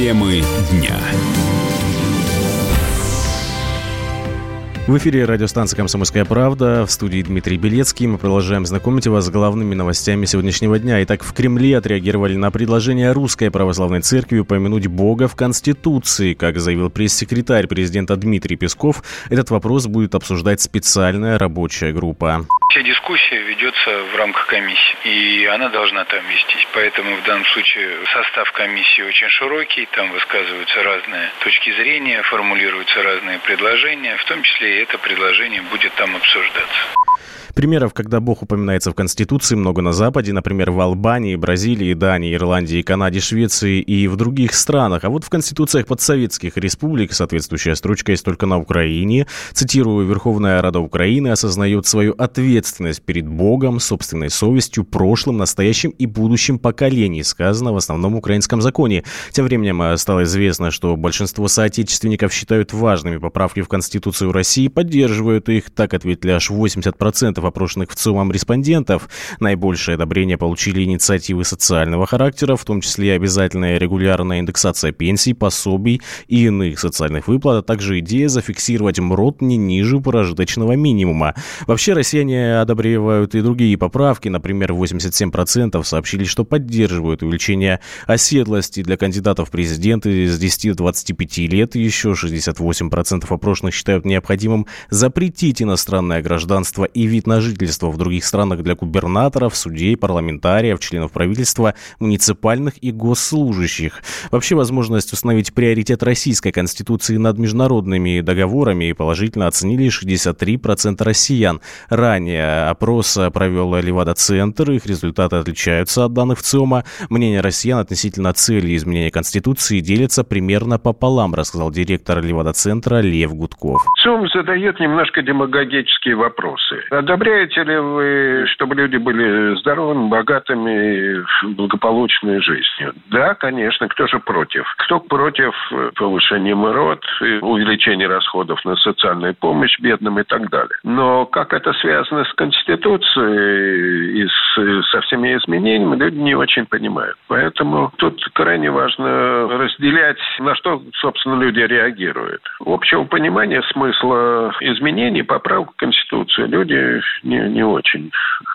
Темы дня. В эфире радиостанция «Комсомольская правда». В студии Дмитрий Белецкий. Мы продолжаем знакомить вас с главными новостями сегодняшнего дня. Итак, в Кремле отреагировали на предложение Русской Православной Церкви упомянуть Бога в Конституции. Как заявил пресс-секретарь президента Дмитрий Песков, этот вопрос будет обсуждать специальная рабочая группа. Вся дискуссия ведется в рамках комиссии, и она должна там вестись. Поэтому в данном случае состав комиссии очень широкий, там высказываются разные точки зрения, формулируются разные предложения, в том числе и это предложение будет там обсуждаться. Примеров, когда Бог упоминается в Конституции, много на Западе, например, в Албании, Бразилии, Дании, Ирландии, Канаде, Швеции и в других странах. А вот в конституциях подсоветских республик соответствующая строчка есть только на Украине. Цитирую, Верховная Рада Украины осознает свою ответственность перед Богом, собственной совестью, прошлым, настоящим и будущим поколений, сказано в основном украинском законе. Тем временем э, стало известно, что большинство соотечественников считают важными поправки в Конституцию России, поддерживают их, так ответили аж 80% опрошенных в ЦИОМом респондентов. Наибольшее одобрение получили инициативы социального характера, в том числе обязательная регулярная индексация пенсий, пособий и иных социальных выплат, а также идея зафиксировать МРОД не ниже прожиточного минимума. Вообще россияне одобревают и другие поправки. Например, 87% сообщили, что поддерживают увеличение оседлости для кандидатов в президенты с 10 до 25 лет. Еще 68% опрошенных считают необходимым запретить иностранное гражданство и вид на жительство в других странах для губернаторов, судей, парламентариев, членов правительства, муниципальных и госслужащих. Вообще возможность установить приоритет российской конституции над международными договорами положительно оценили 63% россиян. Ранее опрос провел Левада-центр, их результаты отличаются от данных в ЦИОМа. Мнение россиян относительно цели изменения Конституции делится примерно пополам, рассказал директор Левада-центра Лев Гудков. ЦИОМ задает немножко демагогические вопросы. Одобряете ли вы, чтобы люди были здоровыми, богатыми, благополучной жизнью? Да, конечно. Кто же против? Кто против повышения МРОД, увеличения расходов на социальную помощь бедным и так далее? Но как это связано с Конституцией и с, со всеми изменениями, люди не очень понимают. Поэтому тут крайне важно разделять, на что, собственно, люди реагируют. Общего понимания смысла изменений, поправок в Конституцию люди не, не очень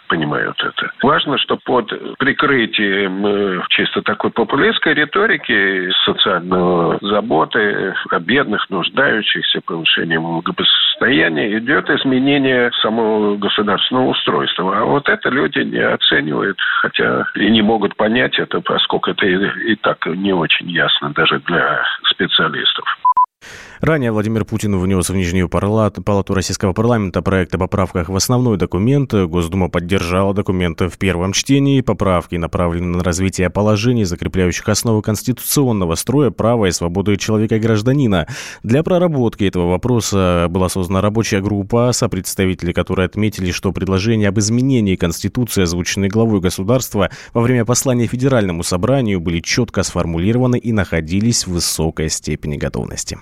понимают это. Важно, что под прикрытием э, чисто такой популистской риторики, социальной заботы о бедных, нуждающихся, повышением благосостояния, идет изменение самого государственного устройства. А вот это люди не оценивают, хотя и не могут понять это, поскольку это и, и так не очень ясно даже для специалистов. Ранее Владимир Путин внес в Нижнюю палату Российского парламента проект о поправках в основной документ. Госдума поддержала документ в первом чтении. Поправки направлены на развитие положений, закрепляющих основы конституционного строя, права и свободы человека и гражданина. Для проработки этого вопроса была создана рабочая группа, сопредставители которой отметили, что предложения об изменении Конституции, озвученные главой государства во время послания Федеральному собранию, были четко сформулированы и находились в высокой степени готовности.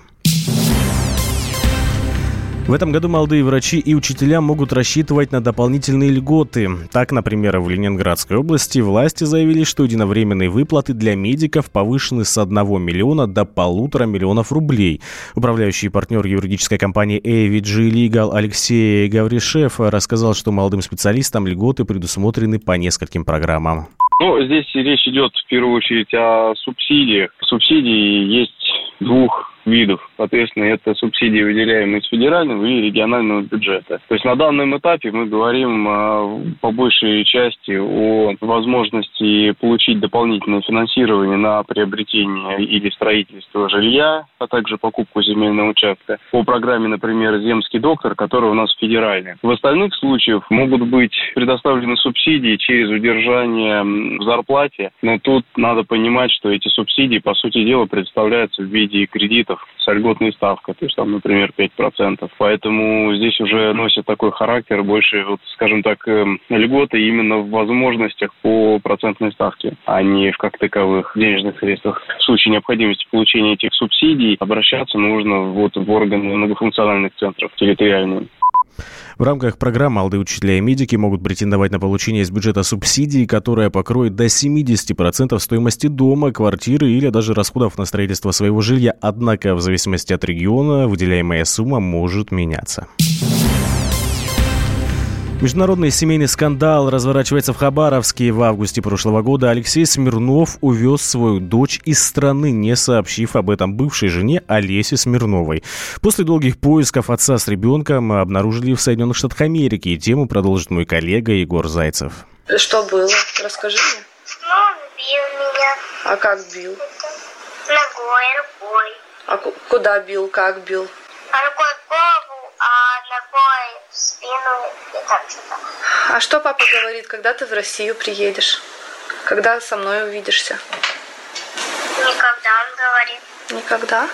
В этом году молодые врачи и учителя могут рассчитывать на дополнительные льготы. Так, например, в Ленинградской области власти заявили, что единовременные выплаты для медиков повышены с 1 миллиона до полутора миллионов рублей. Управляющий партнер юридической компании AVG Legal Алексей Гавришев рассказал, что молодым специалистам льготы предусмотрены по нескольким программам. Ну, здесь речь идет в первую очередь о субсидиях. Субсидии есть двух видов. Соответственно, это субсидии, выделяемые из федерального и регионального бюджета. То есть на данном этапе мы говорим а, по большей части о возможности получить дополнительное финансирование на приобретение или строительство жилья, а также покупку земельного участка. По программе, например, «Земский доктор», которая у нас федеральная. В остальных случаях могут быть предоставлены субсидии через удержание в зарплате, но тут надо понимать, что эти субсидии, по сути дела, представляются в виде кредитов с льготной ставкой, то есть там, например, 5%. Поэтому здесь уже носит такой характер больше, вот, скажем так, эм, льготы именно в возможностях по процентной ставке, а не в как таковых денежных средствах. В случае необходимости получения этих субсидий обращаться нужно вот в органы многофункциональных центров территориальные. В рамках программы молодые учителя и медики могут претендовать на получение из бюджета субсидии, которая покроет до 70% стоимости дома, квартиры или даже расходов на строительство своего жилья. Однако в зависимости от региона выделяемая сумма может меняться. Международный семейный скандал разворачивается в Хабаровске. В августе прошлого года Алексей Смирнов увез свою дочь из страны, не сообщив об этом бывшей жене Олесе Смирновой. После долгих поисков отца с ребенком обнаружили в Соединенных Штатах Америки. И тему продолжит мой коллега Егор Зайцев. Что было? Расскажи мне. Ну, бил меня. А как бил? Ногой, рукой. А куда бил? Как бил? А рукой а ногой в спину и там что-то. А что папа говорит, когда ты в Россию приедешь? Когда со мной увидишься? Никогда он говорит. Никогда?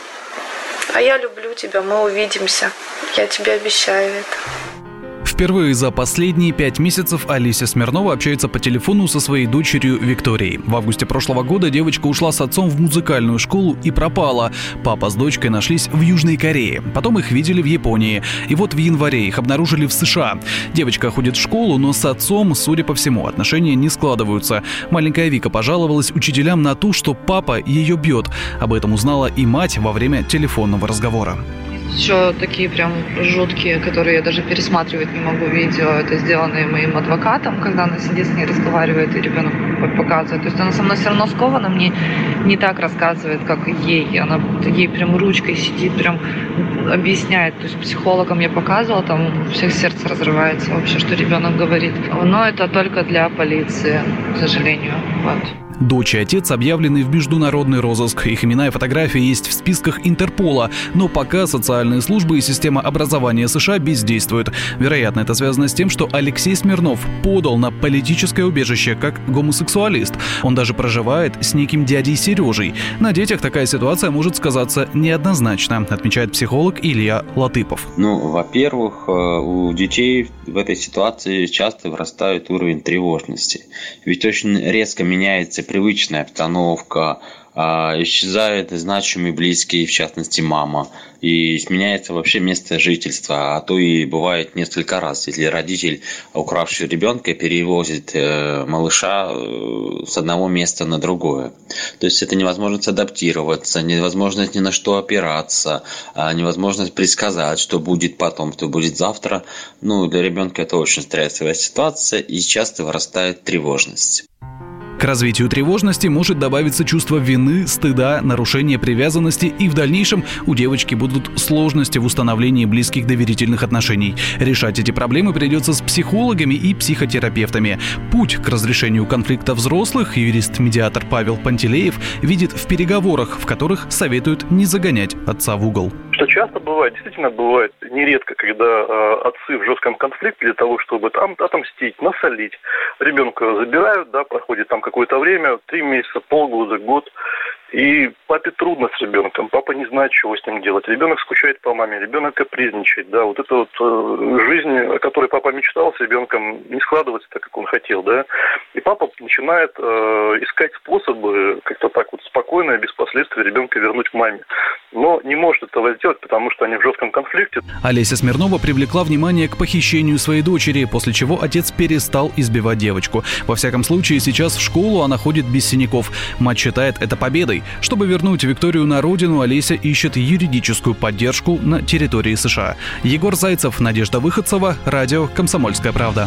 А я люблю тебя, мы увидимся. Я тебе обещаю это. Впервые за последние пять месяцев Алисия Смирнова общается по телефону со своей дочерью Викторией. В августе прошлого года девочка ушла с отцом в музыкальную школу и пропала. Папа с дочкой нашлись в Южной Корее. Потом их видели в Японии. И вот в январе их обнаружили в США. Девочка ходит в школу, но с отцом, судя по всему, отношения не складываются. Маленькая Вика пожаловалась учителям на то, что папа ее бьет. Об этом узнала и мать во время телефонного разговора. Еще такие прям жуткие, которые я даже пересматривать не могу видео. Это сделанные моим адвокатом, когда она сидит с ней разговаривает и ребенок показывает. То есть она со мной все равно скована, мне не так рассказывает, как ей. Она ей прям ручкой сидит, прям объясняет. То есть психологам я показывала, там у всех сердце разрывается вообще, что ребенок говорит. Но это только для полиции, к сожалению. Вот. Дочь и отец объявлены в международный розыск. Их имена и фотографии есть в списках Интерпола, но пока социальные службы и система образования США бездействуют. Вероятно, это связано с тем, что Алексей Смирнов подал на политическое убежище как гомосексуалист. Он даже проживает с неким дядей Сережей. На детях такая ситуация может сказаться неоднозначно, отмечает психолог Илья Латыпов. Ну, во-первых, э, у детей в этой ситуации часто вырастает уровень тревожности. Ведь очень резко меняется привычная обстановка, а, исчезают значимые близкие, в частности мама, и сменяется вообще место жительства, а то и бывает несколько раз, если родитель, укравший ребенка, перевозит э, малыша э, с одного места на другое. То есть это невозможность адаптироваться, невозможность ни на что опираться, а невозможность предсказать, что будет потом, что будет завтра. Ну, для ребенка это очень стрессовая ситуация, и часто вырастает тревожность. К развитию тревожности может добавиться чувство вины, стыда, нарушение привязанности и в дальнейшем у девочки будут сложности в установлении близких доверительных отношений. Решать эти проблемы придется с психологами и психотерапевтами. Путь к разрешению конфликта взрослых юрист-медиатор Павел Пантелеев видит в переговорах, в которых советуют не загонять отца в угол. Что часто бывает, действительно бывает нередко, когда э, отцы в жестком конфликте для того, чтобы там отомстить, насолить, ребенка забирают, да, проходит там какое-то время, три месяца, полгода, год, и папе трудно с ребенком, папа не знает, чего с ним делать. Ребенок скучает по маме, ребенок капризничает. Да, вот эта вот э, жизнь, о которой папа мечтал с ребенком, не складывается так, как он хотел, да. И папа начинает э, искать способы как-то так вот спокойно, без последствий ребенка вернуть к маме. Но не может этого сделать, потому что они в жестком конфликте. Олеся Смирнова привлекла внимание к похищению своей дочери, после чего отец перестал избивать девочку. Во всяком случае, сейчас в школу она ходит без синяков. Мать считает это победой. Чтобы вернуть Викторию на родину, Олеся ищет юридическую поддержку на территории США. Егор Зайцев, Надежда Выходцева, радио «Комсомольская правда».